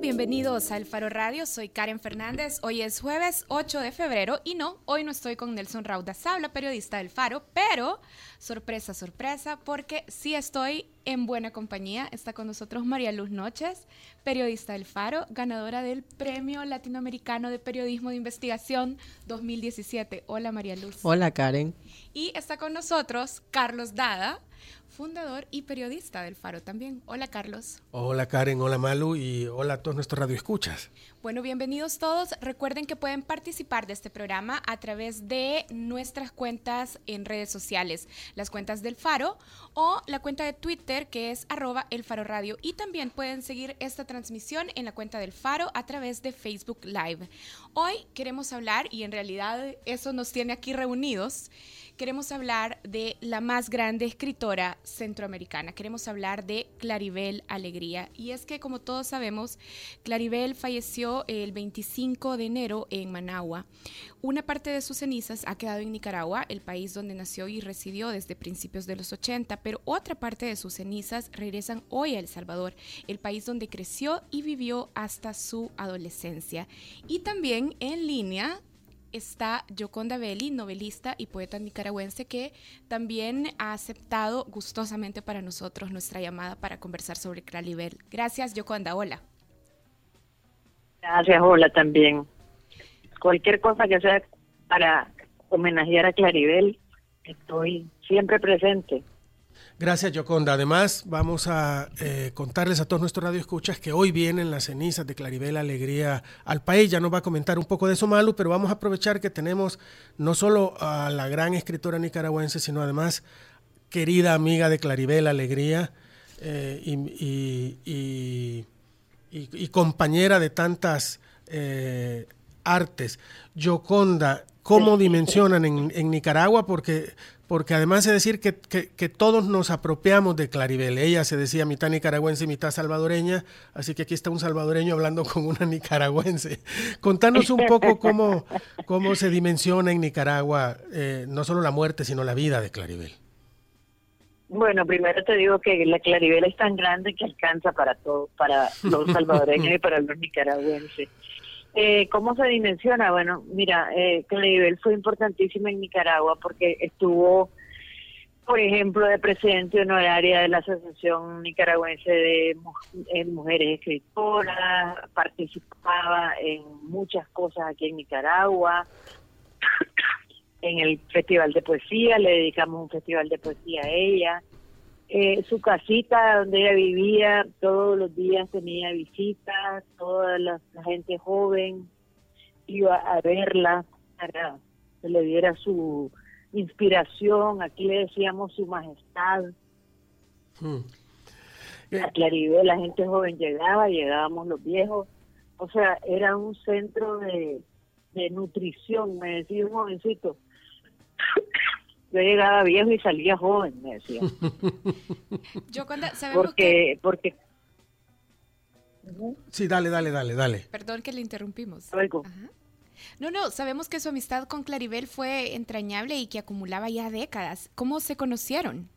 Bienvenidos a El Faro Radio, soy Karen Fernández. Hoy es jueves 8 de febrero y no, hoy no estoy con Nelson Rauda Sabla, periodista del Faro, pero sorpresa, sorpresa, porque sí estoy en buena compañía. Está con nosotros María Luz Noches, periodista del Faro, ganadora del Premio Latinoamericano de Periodismo de Investigación 2017. Hola María Luz. Hola Karen. Y está con nosotros Carlos Dada, fundador y periodista del Faro también. Hola Carlos. Hola Karen, hola Malu y hola a todos nuestros radioescuchas. Bueno, bienvenidos todos. Recuerden que pueden participar de este programa a través de nuestras cuentas en redes sociales, las cuentas del Faro o la cuenta de Twitter que es arroba el Faro Radio. Y también pueden seguir esta transmisión en la cuenta del Faro a través de Facebook Live. Hoy queremos hablar, y en realidad eso nos tiene aquí reunidos, queremos hablar de la más grande escritora centroamericana. Queremos hablar de Claribel Alegría. Y es que, como todos sabemos, Claribel falleció el 25 de enero en Managua. Una parte de sus cenizas ha quedado en Nicaragua, el país donde nació y residió desde principios de los 80, pero otra parte de sus cenizas regresan hoy a El Salvador, el país donde creció y vivió hasta su adolescencia. Y también en línea está Yoconda Belli, novelista y poeta nicaragüense, que también ha aceptado gustosamente para nosotros nuestra llamada para conversar sobre Claribel. Gracias, Yoconda. Hola. Gracias, hola también. Cualquier cosa que sea para homenajear a Claribel, estoy siempre presente. Gracias, Yoconda. Además, vamos a eh, contarles a todos nuestros radioescuchas que hoy vienen las cenizas de Claribel Alegría al país. Ya nos va a comentar un poco de eso, Malu, pero vamos a aprovechar que tenemos no solo a la gran escritora nicaragüense, sino además querida amiga de Claribel Alegría eh, y, compañera de tantas eh, artes. Yoconda, ¿cómo dimensionan en, en Nicaragua? Porque porque además de decir que, que, todos nos apropiamos de Claribel. Ella se decía mitad nicaragüense y mitad salvadoreña, así que aquí está un salvadoreño hablando con una nicaragüense. Contanos un poco cómo, cómo se dimensiona en Nicaragua eh, no solo la muerte, sino la vida de Claribel. Bueno, primero te digo que la Claribel es tan grande que alcanza para todo, para los salvadoreños y para los nicaragüenses. Eh, ¿Cómo se dimensiona? Bueno, mira, eh, Claribel fue importantísima en Nicaragua porque estuvo, por ejemplo, de presidente honoraria de la Asociación Nicaragüense de Mujeres Escritoras, participaba en muchas cosas aquí en Nicaragua. En el Festival de Poesía, le dedicamos un festival de poesía a ella. Eh, su casita donde ella vivía todos los días tenía visitas, toda la, gente joven iba a verla para que le diera su inspiración, aquí le decíamos su majestad. Hmm. A Claribel la gente joven llegaba, llegábamos los viejos, o sea, era un centro de, de nutrición, me decía un jovencito, yo llegaba viejo y salía joven, me decía. Yo cuando, sabemos porque, porque Sí, dale, dale, dale, dale. Perdón que le interrumpimos. Luego. No, no, sabemos que su amistad con Claribel fue entrañable y que acumulaba ya décadas. ¿Cómo se conocieron?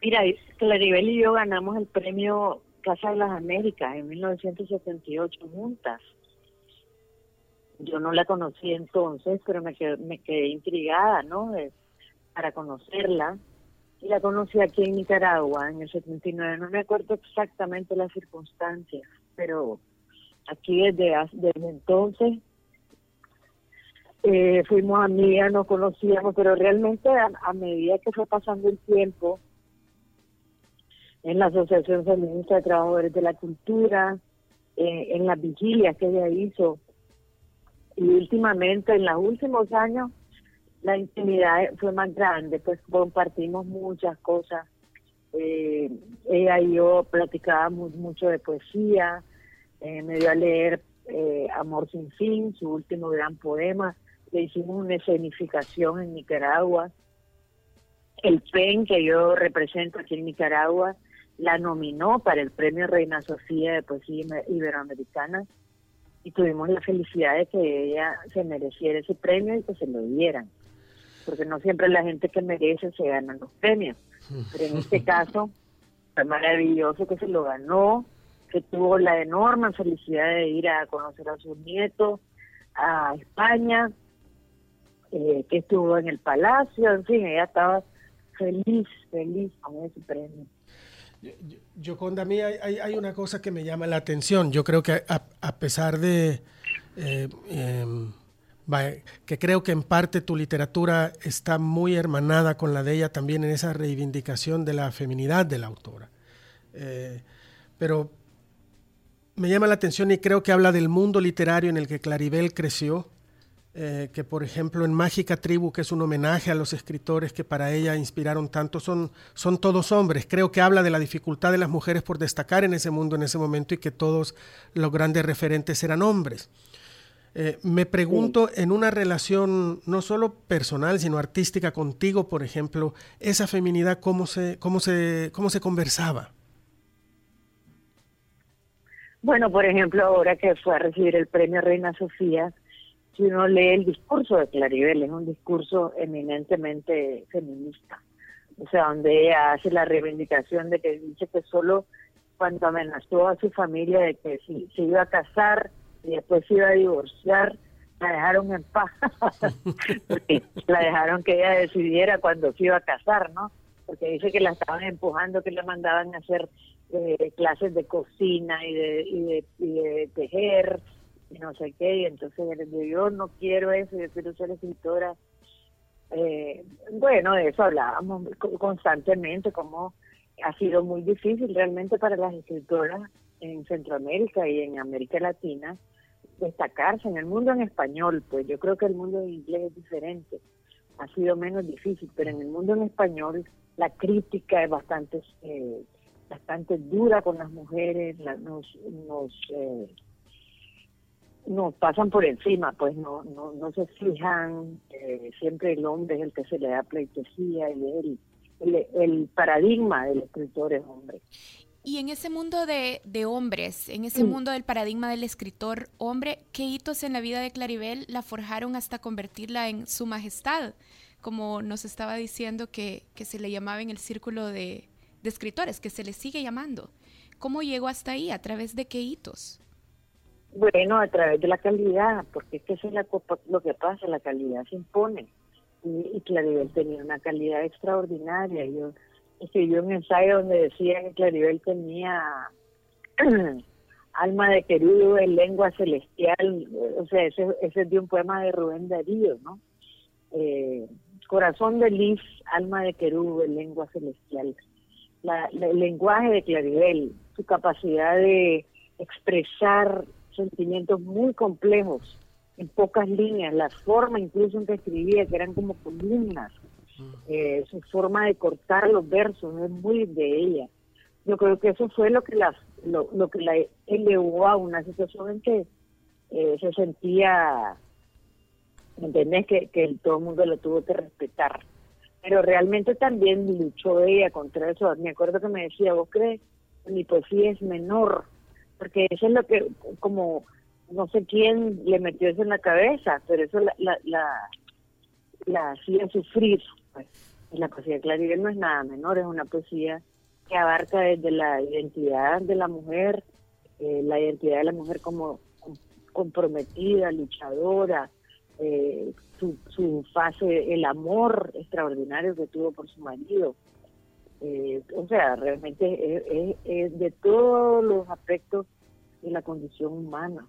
Mira, Claribel y yo ganamos el premio Casa de las Américas en 1978 juntas yo no la conocí entonces, pero me quedé, me quedé intrigada, ¿no? para conocerla. Y la conocí aquí en Nicaragua en el 79. No me acuerdo exactamente las circunstancias, pero aquí desde, desde entonces eh, fuimos amigas, nos conocíamos, pero realmente a, medida que fue pasando el tiempo, en la Asociación Feminista de Trabajadores de la Cultura, eh, en las vigilias que ella hizo y últimamente, en los últimos años, la intimidad fue más grande, pues compartimos muchas cosas. Eh, ella y yo platicábamos mucho de poesía, eh, me dio a leer eh, Amor sin fin, su último gran poema, le hicimos una escenificación en Nicaragua. El PEN que yo represento aquí en Nicaragua la nominó para el Premio Reina Sofía de Poesía Iberoamericana y tuvimos la felicidad de que ella se mereciera ese premio y que se lo dieran, porque no siempre la gente que merece se gana los premios, pero en este caso fue maravilloso que se lo ganó, que tuvo la enorme felicidad de ir a conocer a sus nietos a España, eh, que estuvo en el palacio, en fin, ella estaba feliz, feliz con ese premio. Yo, a mí hay, hay, una cosa que me llama la atención. Yo creo que a, pesar de eh, em, que creo que en parte tu literatura está muy hermanada con la de ella también en esa reivindicación de la feminidad de la autora. Eh, pero me llama la atención y creo que habla del mundo literario en el que Claribel creció eh, que por ejemplo en Mágica Tribu, que es un homenaje a los escritores que para ella inspiraron tanto, son, son todos hombres. Creo que habla de la dificultad de las mujeres por destacar en ese mundo en ese momento y que todos los grandes referentes eran hombres. Eh, me pregunto, en una relación no solo personal, sino artística contigo, por ejemplo, esa feminidad, ¿cómo se, cómo se, cómo se conversaba? Bueno, por ejemplo, ahora que fue a recibir el premio Reina Sofía, si uno lee el discurso de Claribel, es un discurso eminentemente feminista. O sea, donde ella hace la reivindicación de que dice que solo cuando amenazó a su familia de que si se iba a casar y después se iba a divorciar, la dejaron en paz. Porque la dejaron que ella decidiera cuando se iba a casar, ¿no? Porque dice que la estaban empujando, que le mandaban a hacer eh, clases de cocina y de, y de, y de tejer y no sé qué, y entonces yo no quiero eso, yo quiero ser escritora. Eh, bueno, de eso hablábamos constantemente, como ha sido muy difícil realmente para las escritoras en Centroamérica y en América Latina destacarse en el mundo en español, pues yo creo que el mundo en inglés es diferente, ha sido menos difícil, pero en el mundo en español la crítica es bastante eh, bastante dura con las mujeres, nos, nos eh, nos pasan por encima, pues no no, no se fijan, eh, siempre el hombre es el que se le da pleitesía y el, el, paradigma del escritor es hombre. Y en ese mundo de, de hombres, en ese mm. mundo del paradigma del escritor hombre, ¿qué hitos en la vida de Claribel la forjaron hasta convertirla en su majestad? Como nos estaba diciendo que, que se le llamaba en el círculo de, de escritores, que se le sigue llamando. ¿Cómo llegó hasta ahí? ¿A través de qué hitos? Bueno, a través de la calidad, porque es que eso es lo que pasa, la calidad se impone. Y, y Claribel tenía una calidad extraordinaria. Yo escribí un ensayo donde decía que Claribel tenía alma de querido en lengua celestial, o sea, ese, es de un poema de Rubén Darío, ¿no? Eh, corazón de Liz, alma de querube, lengua celestial. La, el lenguaje de Claribel, su capacidad de expresar sentimientos muy complejos en pocas líneas, la forma incluso en que escribía, que eran como columnas, eh, su forma de cortar los versos es muy de ella. Yo creo que eso fue lo que la, lo, lo que la elevó a una situación en que eh, se sentía, ¿entendés? Que, que todo el mundo lo tuvo que respetar. Pero realmente también luchó ella contra eso. Me acuerdo que me decía, ¿vos crees que mi poesía es menor? Porque eso es lo que, como, no sé quién le metió eso en la cabeza, pero eso la, la, la, hacía sufrir. Pues. La poesía de Claribel no es nada menor, es una poesía que abarca desde la identidad de la mujer, eh, la identidad de la mujer como comprometida, luchadora, eh, su, su fase, el amor extraordinario que tuvo por su marido, eh, o sea, realmente es, de todos los aspectos de la condición humana.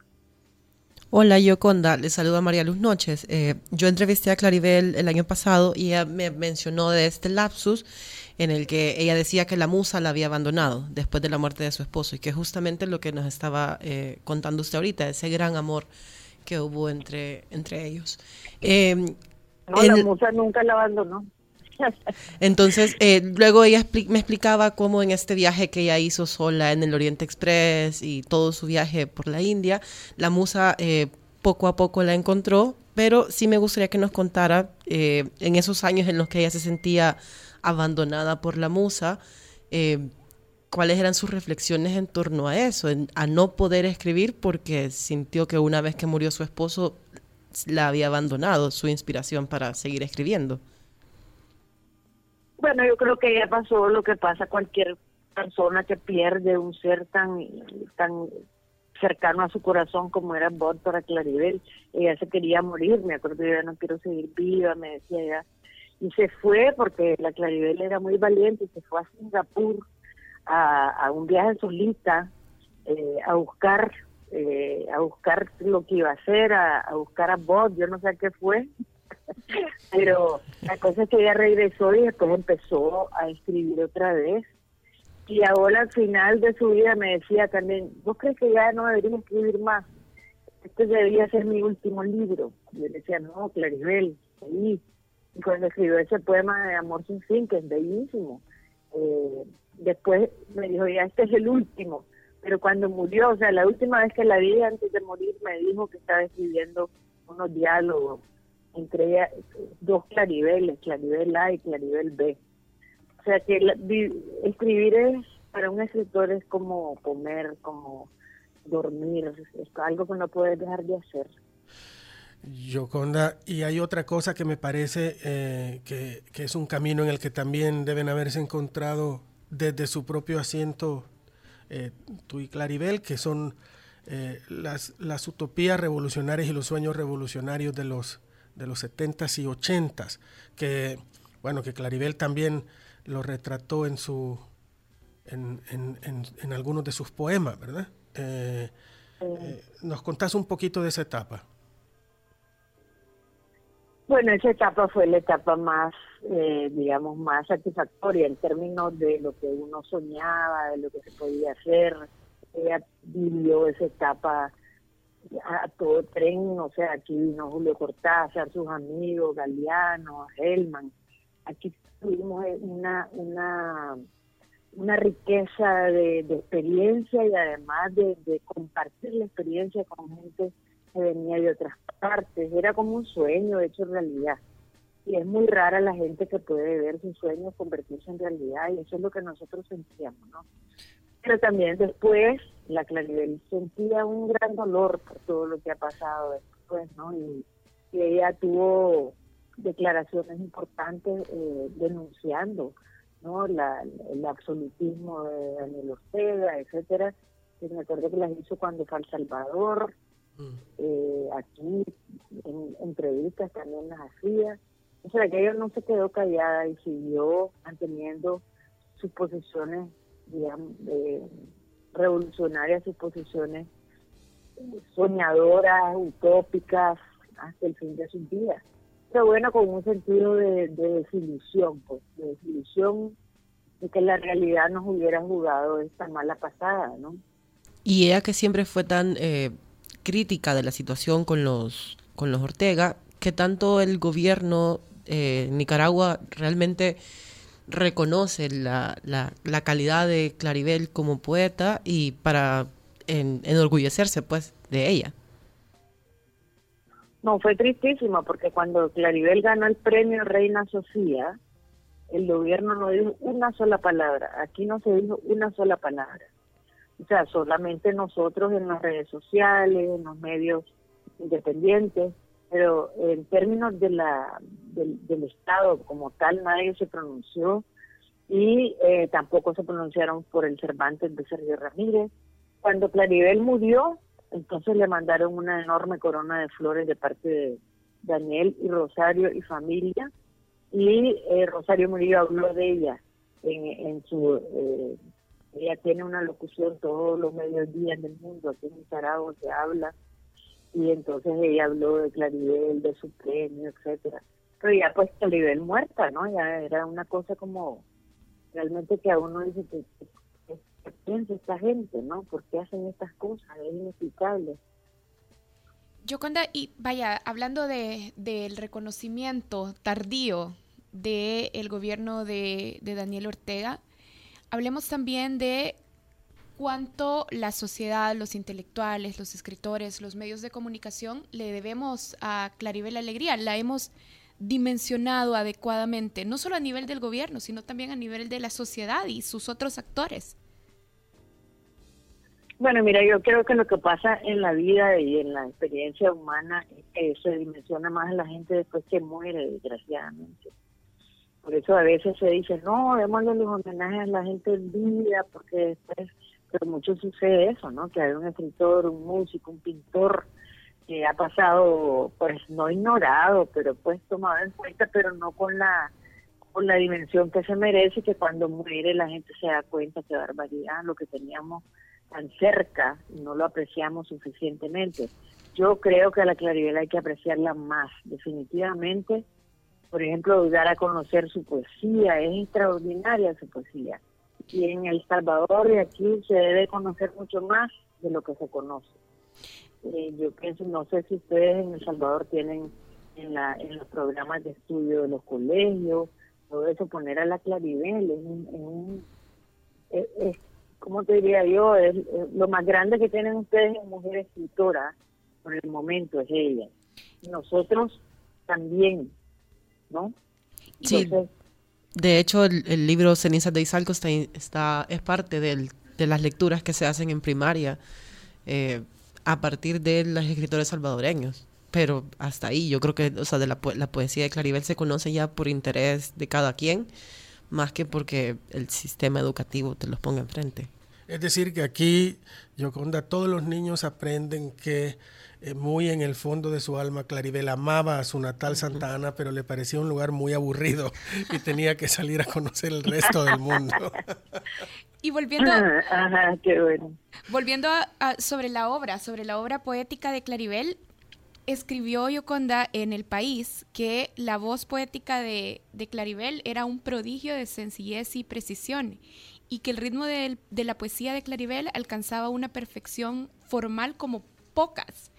Hola, Yoconda, le saluda María Luz Noches. Eh, yo entrevisté a Claribel el año pasado y ella me mencionó de este lapsus en el que ella decía que la musa la había abandonado después de la muerte de su esposo y que justamente lo que nos estaba eh, contando usted ahorita, ese gran amor que hubo entre, entre ellos. no, la musa nunca la abandonó. Entonces, eh, luego ella me explicaba cómo en este viaje que ella hizo sola en el Oriente Express y todo su viaje por la India, la musa eh, poco a poco la encontró, pero sí me gustaría que nos contara eh, en esos años en los que ella se sentía abandonada por la musa, cuáles eran sus reflexiones en torno a eso, a no poder escribir porque sintió que una vez que murió su esposo la había abandonado su inspiración para seguir escribiendo. Bueno, yo creo que ya pasó lo que pasa cualquier persona que pierde un ser tan, tan cercano a su corazón como era Bob para Claribel. Ella se quería morir, me acuerdo, yo ya no quiero seguir viva, me decía ella. Y se fue porque la Claribel era muy valiente y se fue a Singapur a, un viaje solita eh, a buscar eh, a buscar lo que iba a hacer, a, a buscar a Bob, yo no sé qué fue, pero la cosa es que ella regresó y después empezó a escribir otra vez. Y ahora al final de su vida me decía también, ¿vos crees que ya no debería escribir más? Este debería ser mi último libro. Y yo decía, no, Claribel, sí. Y cuando escribió ese poema de Amor sin fin, que es bellísimo, eh, después me dijo, ya este es el último. Pero cuando murió, o sea, la última vez que la vi antes de morir, me dijo que estaba escribiendo unos diálogos entre dos claribeles, claribel A y claribel B. O sea que escribir es, para un escritor es como comer, como dormir, es, algo que no puedes dejar de hacer. Yoconda, y hay otra cosa que me parece eh, que, es un camino en el que también deben haberse encontrado desde su propio asiento eh, tú y Claribel, que son eh, las utopías revolucionarias y los sueños revolucionarios de los de los 70s y 80s, que, bueno, que Claribel también lo retrató en, su, en, en, en, algunos de sus poemas, ¿verdad? Eh, eh, ¿Nos contás un poquito de esa etapa? Bueno, esa etapa fue la etapa más, eh, digamos, más satisfactoria en términos de lo que uno soñaba, de lo que se podía hacer. Ella vivió esa etapa a todo tren, o sea, aquí vino Julio Cortázar, sus amigos, Galeano, Helman. Aquí tuvimos una, una, una riqueza de, experiencia y además de, de, compartir la experiencia con gente que venía de otras partes. Era como un sueño hecho realidad. Y es muy rara la gente que puede ver sus sueños convertirse en realidad y eso es lo que nosotros sentíamos, ¿no? Pero también después la Claribel sentía un gran dolor por todo lo que ha pasado después, ¿no? Y, ella tuvo declaraciones importantes eh, denunciando, ¿no? La, el absolutismo de Daniel Ortega, etcétera. Que me acuerdo que las hizo cuando fue al Salvador, mm. eh, aquí en entrevistas también las hacía. O sea, que ella no se quedó callada y siguió manteniendo sus posiciones digamos, revolucionarias, sus posiciones soñadoras, utópicas, hasta el fin de sus días. Pero bueno, con un sentido de, desilusión, pues, de desilusión de que la realidad nos hubiera jugado esta mala pasada, ¿no? Y ella que siempre fue tan eh, crítica de la situación con los, con los Ortega, que tanto el gobierno eh, Nicaragua realmente reconoce la, la, calidad de Claribel como poeta y para enorgullecerse pues de ella. No, fue tristísimo porque cuando Claribel ganó el premio Reina Sofía, el gobierno no dijo una sola palabra. Aquí no se dijo una sola palabra. O sea, solamente nosotros en las redes sociales, en los medios independientes, pero en términos de la del, Estado como tal nadie se pronunció y eh, tampoco se pronunciaron por el Cervantes de Sergio Ramírez. Cuando Claribel murió, entonces le mandaron una enorme corona de flores de parte de Daniel y Rosario y familia y eh, Rosario Murillo habló de ella en, en su eh, ella tiene una locución todos los mediodías del mundo aquí en Nicaragua se habla y entonces ella habló de Claribel, de su premio, etcétera. Pero ya pues Claribel muerta, ¿no? Ya era una cosa como realmente que a uno dice que, piensa esta gente, ¿no? ¿Por qué hacen estas cosas? Es inexplicable. Yoconda, y vaya, hablando de, del reconocimiento tardío del gobierno de, de Daniel Ortega, hablemos también de cuánto la sociedad, los intelectuales, los escritores, los medios de comunicación le debemos a Claribel Alegría. La hemos dimensionado adecuadamente, no solo a nivel del gobierno, sino también a nivel de la sociedad y sus otros actores. Bueno, mira, yo creo que lo que pasa en la vida y en la experiencia humana que se dimensiona más a la gente después que muere, desgraciadamente. Por eso a veces se dice, no, démosle los homenajes a la gente en vida, porque después, pero mucho sucede eso, ¿no? Que hay un escritor, un músico, un pintor que ha pasado, pues no ignorado, pero pues tomado en cuenta, pero no con la con la dimensión que se merece, que cuando muere la gente se da cuenta que barbaridad, lo que teníamos tan cerca no lo apreciamos suficientemente. Yo creo que a la Claribel hay que apreciarla más, definitivamente. Por ejemplo, dar a conocer su poesía, es extraordinaria su poesía. Y en El Salvador y aquí se debe conocer mucho más de lo que se conoce. Eh, yo pienso, no sé si ustedes en El Salvador tienen en, la, en los programas de estudio de los colegios, todo eso, poner a la Claribel en un... es, ¿Cómo te diría yo? Es, lo más grande que tienen ustedes en mujer escritora por el momento es ella. Nosotros también, ¿no? sí. De hecho, el, libro Cenizas de Izalco está, es parte de las lecturas que se hacen en primaria eh, a partir de los escritores salvadoreños. Pero hasta ahí, yo creo que, o sea, de la, la poesía de Claribel se conoce ya por interés de cada quien, más que porque el sistema educativo te los ponga enfrente. Es decir, que aquí, Yoconda, todos los niños aprenden que eh, muy en el fondo de su alma, Claribel amaba a su natal Santa Ana, pero le parecía un lugar muy aburrido y tenía que salir a conocer el resto del mundo. y volviendo, Ajá, qué bueno. volviendo sobre la obra, sobre la obra poética de Claribel, escribió Yoconda en El País que la voz poética de, de Claribel era un prodigio de sencillez y precisión y que el ritmo de, de la poesía de Claribel alcanzaba una perfección formal como pocas.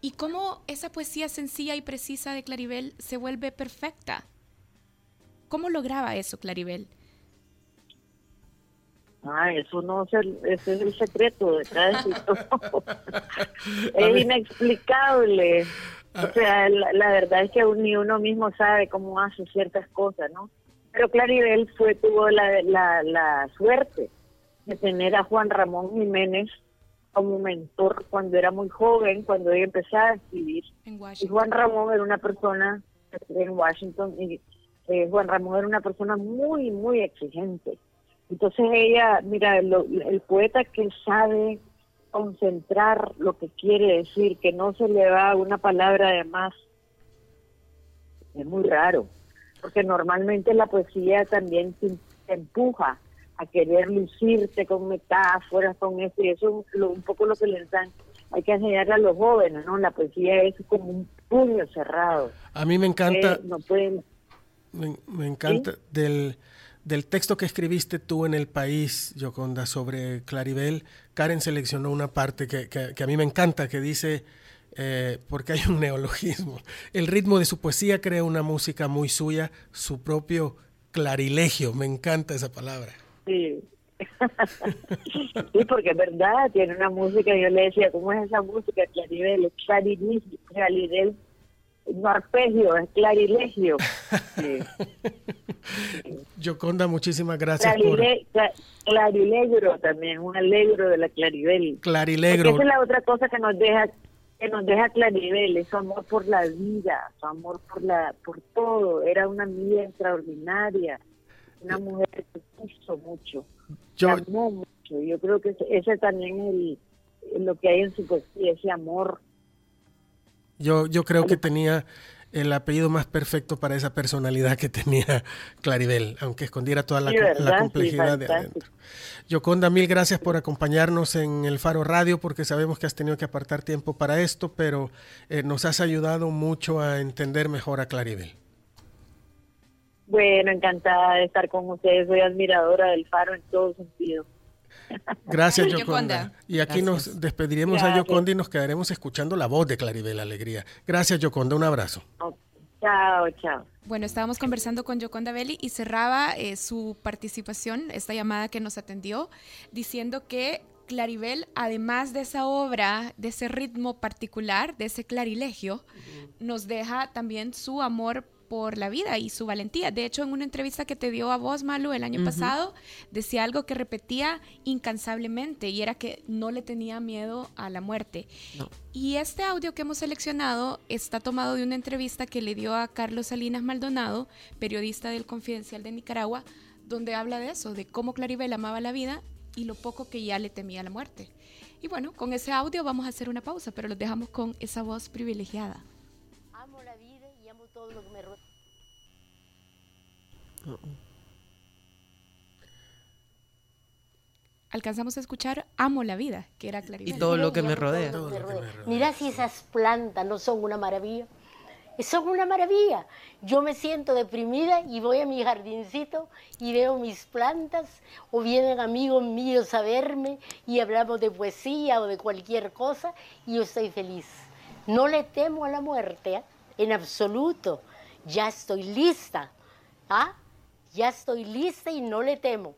Y cómo esa poesía sencilla y precisa de Claribel se vuelve perfecta. ¿Cómo lograba eso Claribel? Ah, eso no es el, ese es el secreto de cada es inexplicable. O sea, la, verdad es que ni uno mismo sabe cómo hace ciertas cosas, ¿no? Pero Claribel fue tuvo la, la, la suerte de tener a Juan Ramón Jiménez como mentor cuando era muy joven, cuando ella empezaba a escribir. Y Juan Ramón era una persona en Washington y eh, Juan Ramón era una persona muy, muy exigente. Entonces ella, mira, el poeta que sabe concentrar lo que quiere decir, que no se le va una palabra de más, es muy raro, porque normalmente la poesía también te empuja a querer lucirte con metáforas, con eso, y eso es un poco lo que les dan. Hay que enseñarle a los jóvenes, ¿no? La poesía es como un puño cerrado. A mí me encanta. no pueden. Me, encanta del, del texto que escribiste tú en El País, Yoconda, sobre Claribel. Karen seleccionó una parte que, que, a mí me encanta, que dice. Eh, porque hay un neologismo. El ritmo de su poesía crea una música muy suya, su propio clarilegio. Me encanta esa palabra. Sí. sí, porque es verdad, tiene una música, yo le decía, ¿cómo es esa música? Claribel, es clarilegio, no arpegio, es clarilegio. Sí. Yoconda, muchísimas gracias Clarile, por... clarilegro también, un alegro de la Claribel. Clarilegro. esa es la otra cosa que nos deja que nos deja Claribel, es su amor por la vida, su amor por la por todo, era una amiga extraordinaria una mujer que quiso mucho, yo, amó mucho. Yo creo que ese, también es lo que hay en su poesía, ese amor. Yo, yo creo que tenía el apellido más perfecto para esa personalidad que tenía Claribel, aunque escondiera toda la, complejidad de adentro. Yoconda, mil gracias por acompañarnos en el Faro Radio, porque sabemos que has tenido que apartar tiempo para esto, pero eh, nos has ayudado mucho a entender mejor a Claribel. Bueno, encantada de estar con ustedes. Soy admiradora del Faro en todo sentido. Gracias, Yoconda. Y aquí nos despediremos a Yoconda y nos quedaremos escuchando la voz de Claribel Alegría. Gracias, Yoconda. Un abrazo. Chao, chao. Bueno, estábamos conversando con Yoconda Belli y cerraba eh, su participación, esta llamada que nos atendió, diciendo que Claribel, además de esa obra, de ese ritmo particular, de ese clarilegio, nos deja también su amor por la vida y su valentía. De hecho, en una entrevista que te dio a vos, Malu, el año pasado, decía algo que repetía incansablemente y era que no le tenía miedo a la muerte. Y este audio que hemos seleccionado está tomado de una entrevista que le dio a Carlos Salinas Maldonado, periodista del Confidencial de Nicaragua, donde habla de eso, de cómo Claribel amaba la vida y lo poco que ya le temía la muerte. Y bueno, con ese audio vamos a hacer una pausa, pero los dejamos con esa voz privilegiada. Todo lo que me rodea. Alcanzamos a escuchar Amo la vida, que era Claribel. Y todo lo que me rodea. Todo lo que me rodea. Mira si esas plantas no son una maravilla. Son una maravilla. Yo me siento deprimida y voy a mi jardincito y veo mis plantas o vienen amigos míos a verme y hablamos de poesía o de cualquier cosa y yo estoy feliz. No le temo a la muerte, ¿eh? En absoluto. Ya estoy lista. ¿ah? Ya estoy lista y no le temo.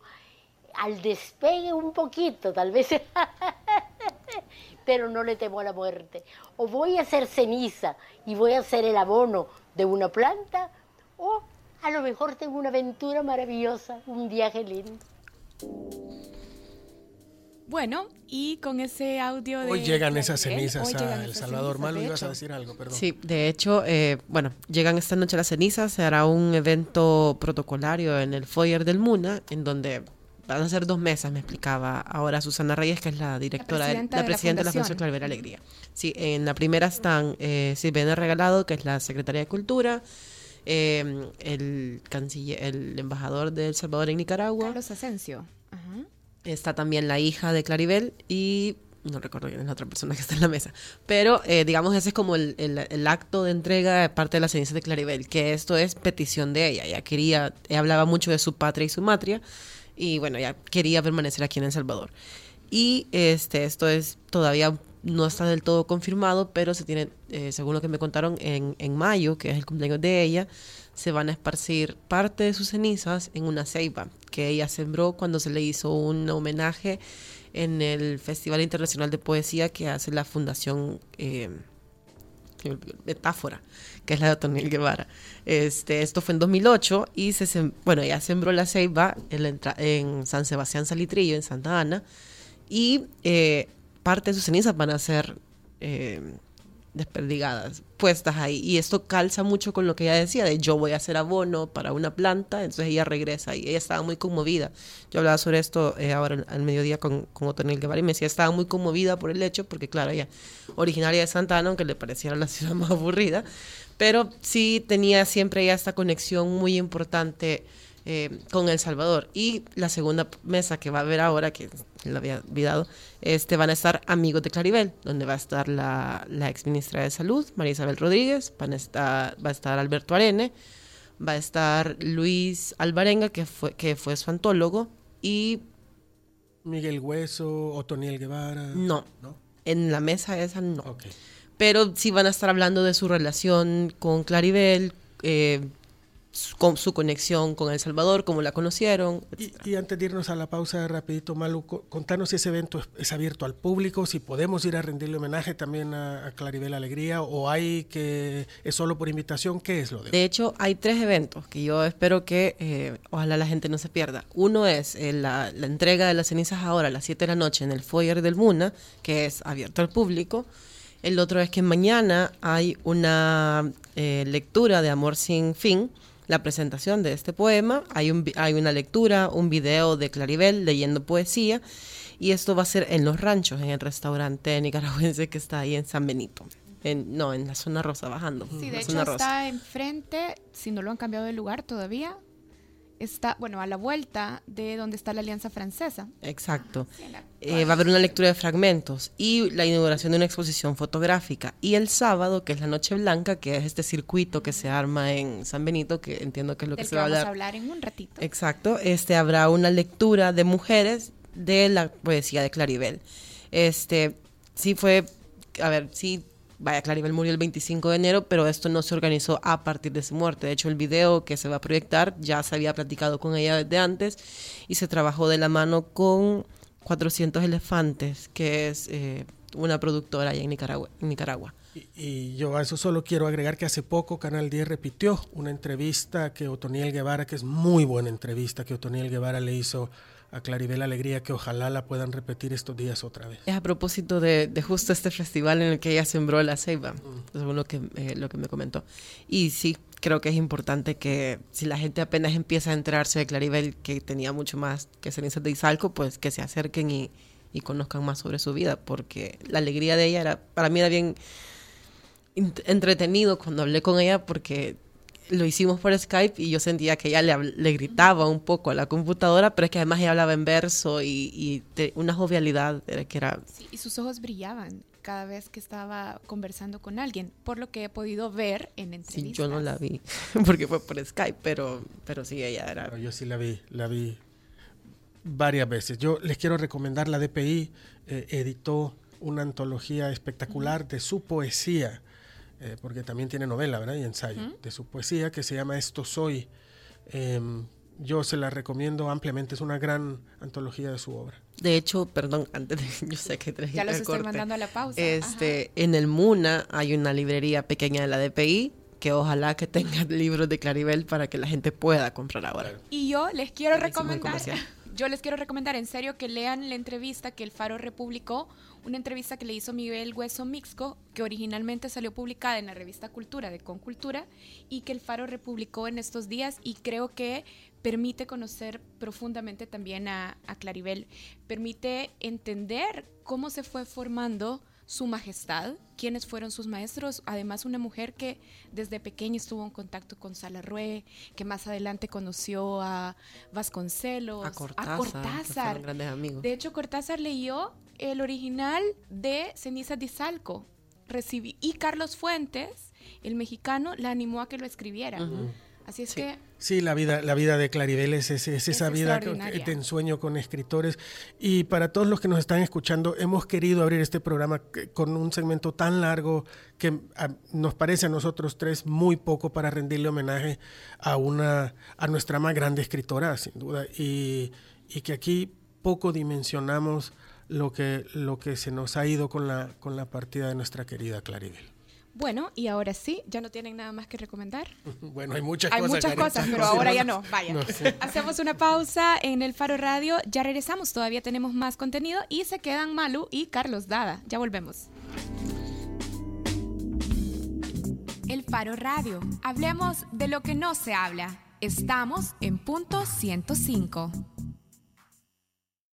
Al despegue un poquito, tal vez, pero no le temo a la muerte. O voy a ser ceniza y voy a ser el abono de una planta, o a lo mejor tengo una aventura maravillosa, un viaje lindo. Bueno, y con ese audio de... Hoy llegan esas cenizas hoy llegan a El Salvador. cenizas, Malo, ibas a decir algo, perdón. Sí, de hecho, eh, bueno, llegan esta noche las cenizas, se hará un evento protocolario en el foyer del MUNA, en donde van a ser dos mesas, me explicaba ahora Susana Reyes, que es la directora, de- presidenta la de la presidenta de la Fundación. Fundación Claribel Alegría. Sí, en la primera están eh, Silvina Regalado, que es la secretaria de Cultura, eh, el canciller, el embajador de El Salvador en Nicaragua, Carlos Asensio. Ajá. Está también la hija de Claribel y no recuerdo quién es la otra persona que está en la mesa. Pero eh, digamos, ese es como el, el- acto de entrega de parte de la ceniza de Claribel, que esto es petición de ella. Ella quería, ella hablaba mucho de su patria y su matria y bueno, ella quería permanecer aquí en El Salvador. Y este, esto es todavía no está del todo confirmado, pero se tiene, eh, según lo que me contaron, en, en mayo, que es el cumpleaños de ella, se van a esparcir parte de sus cenizas en una ceiba que ella sembró cuando se le hizo un homenaje en el Festival Internacional de Poesía que hace la Fundación olvidó, Metáfora, que es la de Otoniel Guevara. Este, esto fue en 2008 y se bueno, ella sembró la ceiba en, San Sebastián Salitrillo, en Santa Ana, y eh, parte de sus cenizas van a ser eh, desperdigadas, puestas ahí. Y esto calza mucho con lo que ella decía, de yo voy a hacer abono para una planta, entonces ella regresa y ella estaba muy conmovida. Yo hablaba sobre esto eh, ahora al mediodía con, con Otoniel Guevara y me decía, estaba muy conmovida por el hecho, porque claro, ella originaria de Santa Ana, aunque le pareciera la ciudad más aburrida, pero sí tenía siempre ella esta conexión muy importante eh, con El Salvador. Y la segunda mesa que va a haber ahora, que la había olvidado, este, van a estar amigos de Claribel, donde va a estar la, la ex ministra de Salud, María Isabel Rodríguez, van a estar, va a estar Alberto Arene, va a estar Luis Alvarenga, que fue, que fue su antólogo, y Miguel Hueso, Otoniel Guevara. no, ¿No? en la mesa esa no. Pero sí van a estar hablando de su relación con Claribel, eh, su, con su conexión con El Salvador, cómo la conocieron. Y, y antes de irnos a la pausa, rapidito, Malu, co- contanos si ese evento es, es abierto al público, si podemos ir a rendirle homenaje también a, a Claribel Alegría, o hay que es solo por invitación, ¿qué es lo de? De hecho, hay tres eventos que yo espero que eh, ojalá la gente no se pierda. Uno es eh, la, la entrega de las cenizas ahora a las 7 de la noche en el foyer del MUNA, que es abierto al público. El otro es que mañana hay una eh, lectura de Amor sin fin, la presentación de este poema. Hay, un, hay una lectura, un video de Claribel leyendo poesía. Y esto va a ser en Los Ranchos, en el restaurante nicaragüense que está ahí en San Benito. En, no, en la zona rosa, bajando. Sí, de hecho rosa. está enfrente, si no lo han cambiado de lugar todavía, está, bueno, a la vuelta de donde está la Alianza Francesa. Exacto. Sí, la- Eh, va a haber una lectura de fragmentos y la inauguración de una exposición fotográfica. Y el sábado, que es la Noche Blanca, que es este circuito que se arma en San Benito, que entiendo que es lo que se va a hablar. a hablar en un ratito. Exacto. Este habrá una lectura de mujeres de la poesía de Claribel. Este sí fue, a ver, sí, vaya, Claribel murió el 25 de enero, pero esto no se organizó a partir de su muerte. De hecho, el video que se va a proyectar ya se había platicado con ella desde antes y se trabajó de la mano con 400 elefantes, que es eh, una productora allá en Nicaragua. Y, y, yo a eso solo quiero agregar que hace poco Canal 10 repitió una entrevista que Otoniel Guevara, que es muy buena entrevista que Otoniel Guevara le hizo a Claribel Alegría, que ojalá la puedan repetir estos días otra vez. Es a propósito de, de justo este festival en el que ella sembró la ceiba, mm. según lo que, eh, lo que me comentó. Y sí, creo que es importante que si la gente apenas empieza a enterarse de Claribel, que tenía mucho más que cenizas de Izalco, pues que se acerquen y, y conozcan más sobre su vida, porque la alegría de ella era, para mí era bien entretenido cuando hablé con ella, porque lo hicimos por Skype y yo sentía que ella le, le, gritaba un poco a la computadora, pero es que además ella hablaba en verso y, y de una jovialidad era que era... Sí, y sus ojos brillaban cada vez que estaba conversando con alguien, por lo que he podido ver en entrevistas. Sí, yo no la vi, porque fue por Skype, pero, pero sí, ella era... Pero yo sí la vi, la vi varias veces. Yo les quiero recomendar, la DPI eh, editó una antología espectacular uh -huh. de su poesía eh, porque también tiene novela, ¿verdad? Y ensayo ¿Mm? de su poesía que se llama Esto Soy. Eh, yo se la recomiendo ampliamente, es una gran antología de su obra. De hecho, perdón, antes de, yo sé que Ya los estoy mandando a la pausa. Este, en el MUNA hay una librería pequeña de la DPI que ojalá que tenga libros de Claribel para que la gente pueda comprar ahora. Y yo les quiero recomendar, yo les quiero recomendar en serio que lean la entrevista que el Faro republicó una entrevista que le hizo Miguel Hueso Mixco, que originalmente salió publicada en la revista Cultura de Concultura y que el Faro republicó en estos días y creo que permite conocer profundamente también a, a Claribel, permite entender cómo se fue formando su majestad, quiénes fueron sus maestros, además una mujer que desde pequeña estuvo en contacto con Salarrué, que más adelante conoció a Vasconcelos, a Cortázar, a Cortázar. grandes amigos. De hecho, Cortázar leyó el original de Cenizas de Izalco, recibí, y Carlos Fuentes, el mexicano, la animó a que lo escribiera. Uh -huh. Así es Sí. que Sí, la vida, la vida de Claribel es, es, es esa vida que- de ensueño con escritores. Y para todos los que nos están escuchando, hemos querido abrir este programa con un segmento tan largo que a- nos parece a nosotros tres muy poco para rendirle homenaje a una a nuestra más grande escritora, sin duda. Y, y que aquí poco dimensionamos lo que, lo que se nos ha ido con la, con la partida de nuestra querida Claribel. Bueno, y ahora sí, ya no tienen nada más que recomendar. Bueno, hay muchas Hay cosas. muchas Karen. cosas, pero ahora ya no. Vaya. no, sí. Hacemos una pausa en el Faro Radio. Ya regresamos, todavía tenemos más contenido y se quedan Malu y Carlos Dada. Ya volvemos. El Faro Radio. Hablemos de lo que no se habla. Estamos en punto 105.